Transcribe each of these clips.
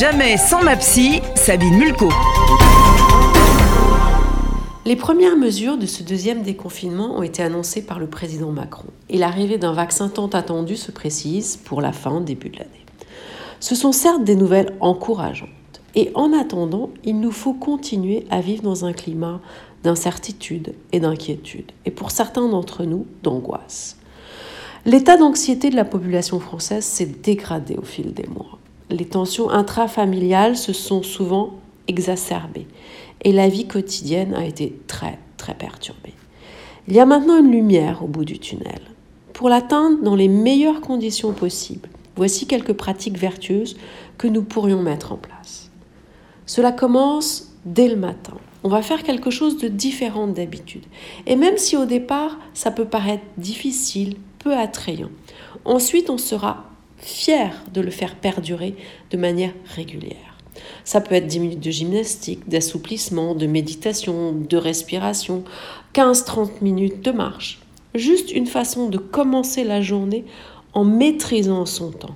Jamais sans ma psy, Sabine Mulco. Les premières mesures de ce deuxième déconfinement ont été annoncées par le président Macron et l'arrivée d'un vaccin tant attendu se précise pour la fin début de l'année. Ce sont certes des nouvelles encourageantes et en attendant, il nous faut continuer à vivre dans un climat d'incertitude et d'inquiétude et pour certains d'entre nous d'angoisse. L'état d'anxiété de la population française s'est dégradé au fil des mois. Les tensions intrafamiliales se sont souvent exacerbées et la vie quotidienne a été très, très perturbée. Il y a maintenant une lumière au bout du tunnel. Pour l'atteindre dans les meilleures conditions possibles, voici quelques pratiques vertueuses que nous pourrions mettre en place. Cela commence dès le matin. On va faire quelque chose de différent d'habitude. Et même si au départ, ça peut paraître difficile, peu attrayant, ensuite on sera fier de le faire perdurer de manière régulière. Ça peut être 10 minutes de gymnastique, d'assouplissement, de méditation, de respiration, 15-30 minutes de marche. Juste une façon de commencer la journée en maîtrisant son temps.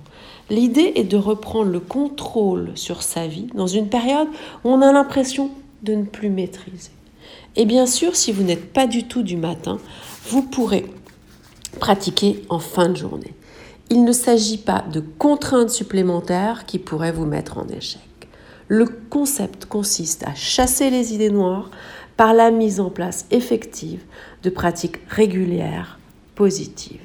L'idée est de reprendre le contrôle sur sa vie dans une période où on a l'impression de ne plus maîtriser. Et bien sûr, si vous n'êtes pas du tout du matin, vous pourrez pratiquer en fin de journée. Il ne s'agit pas de contraintes supplémentaires qui pourraient vous mettre en échec. Le concept consiste à chasser les idées noires par la mise en place effective de pratiques régulières positives.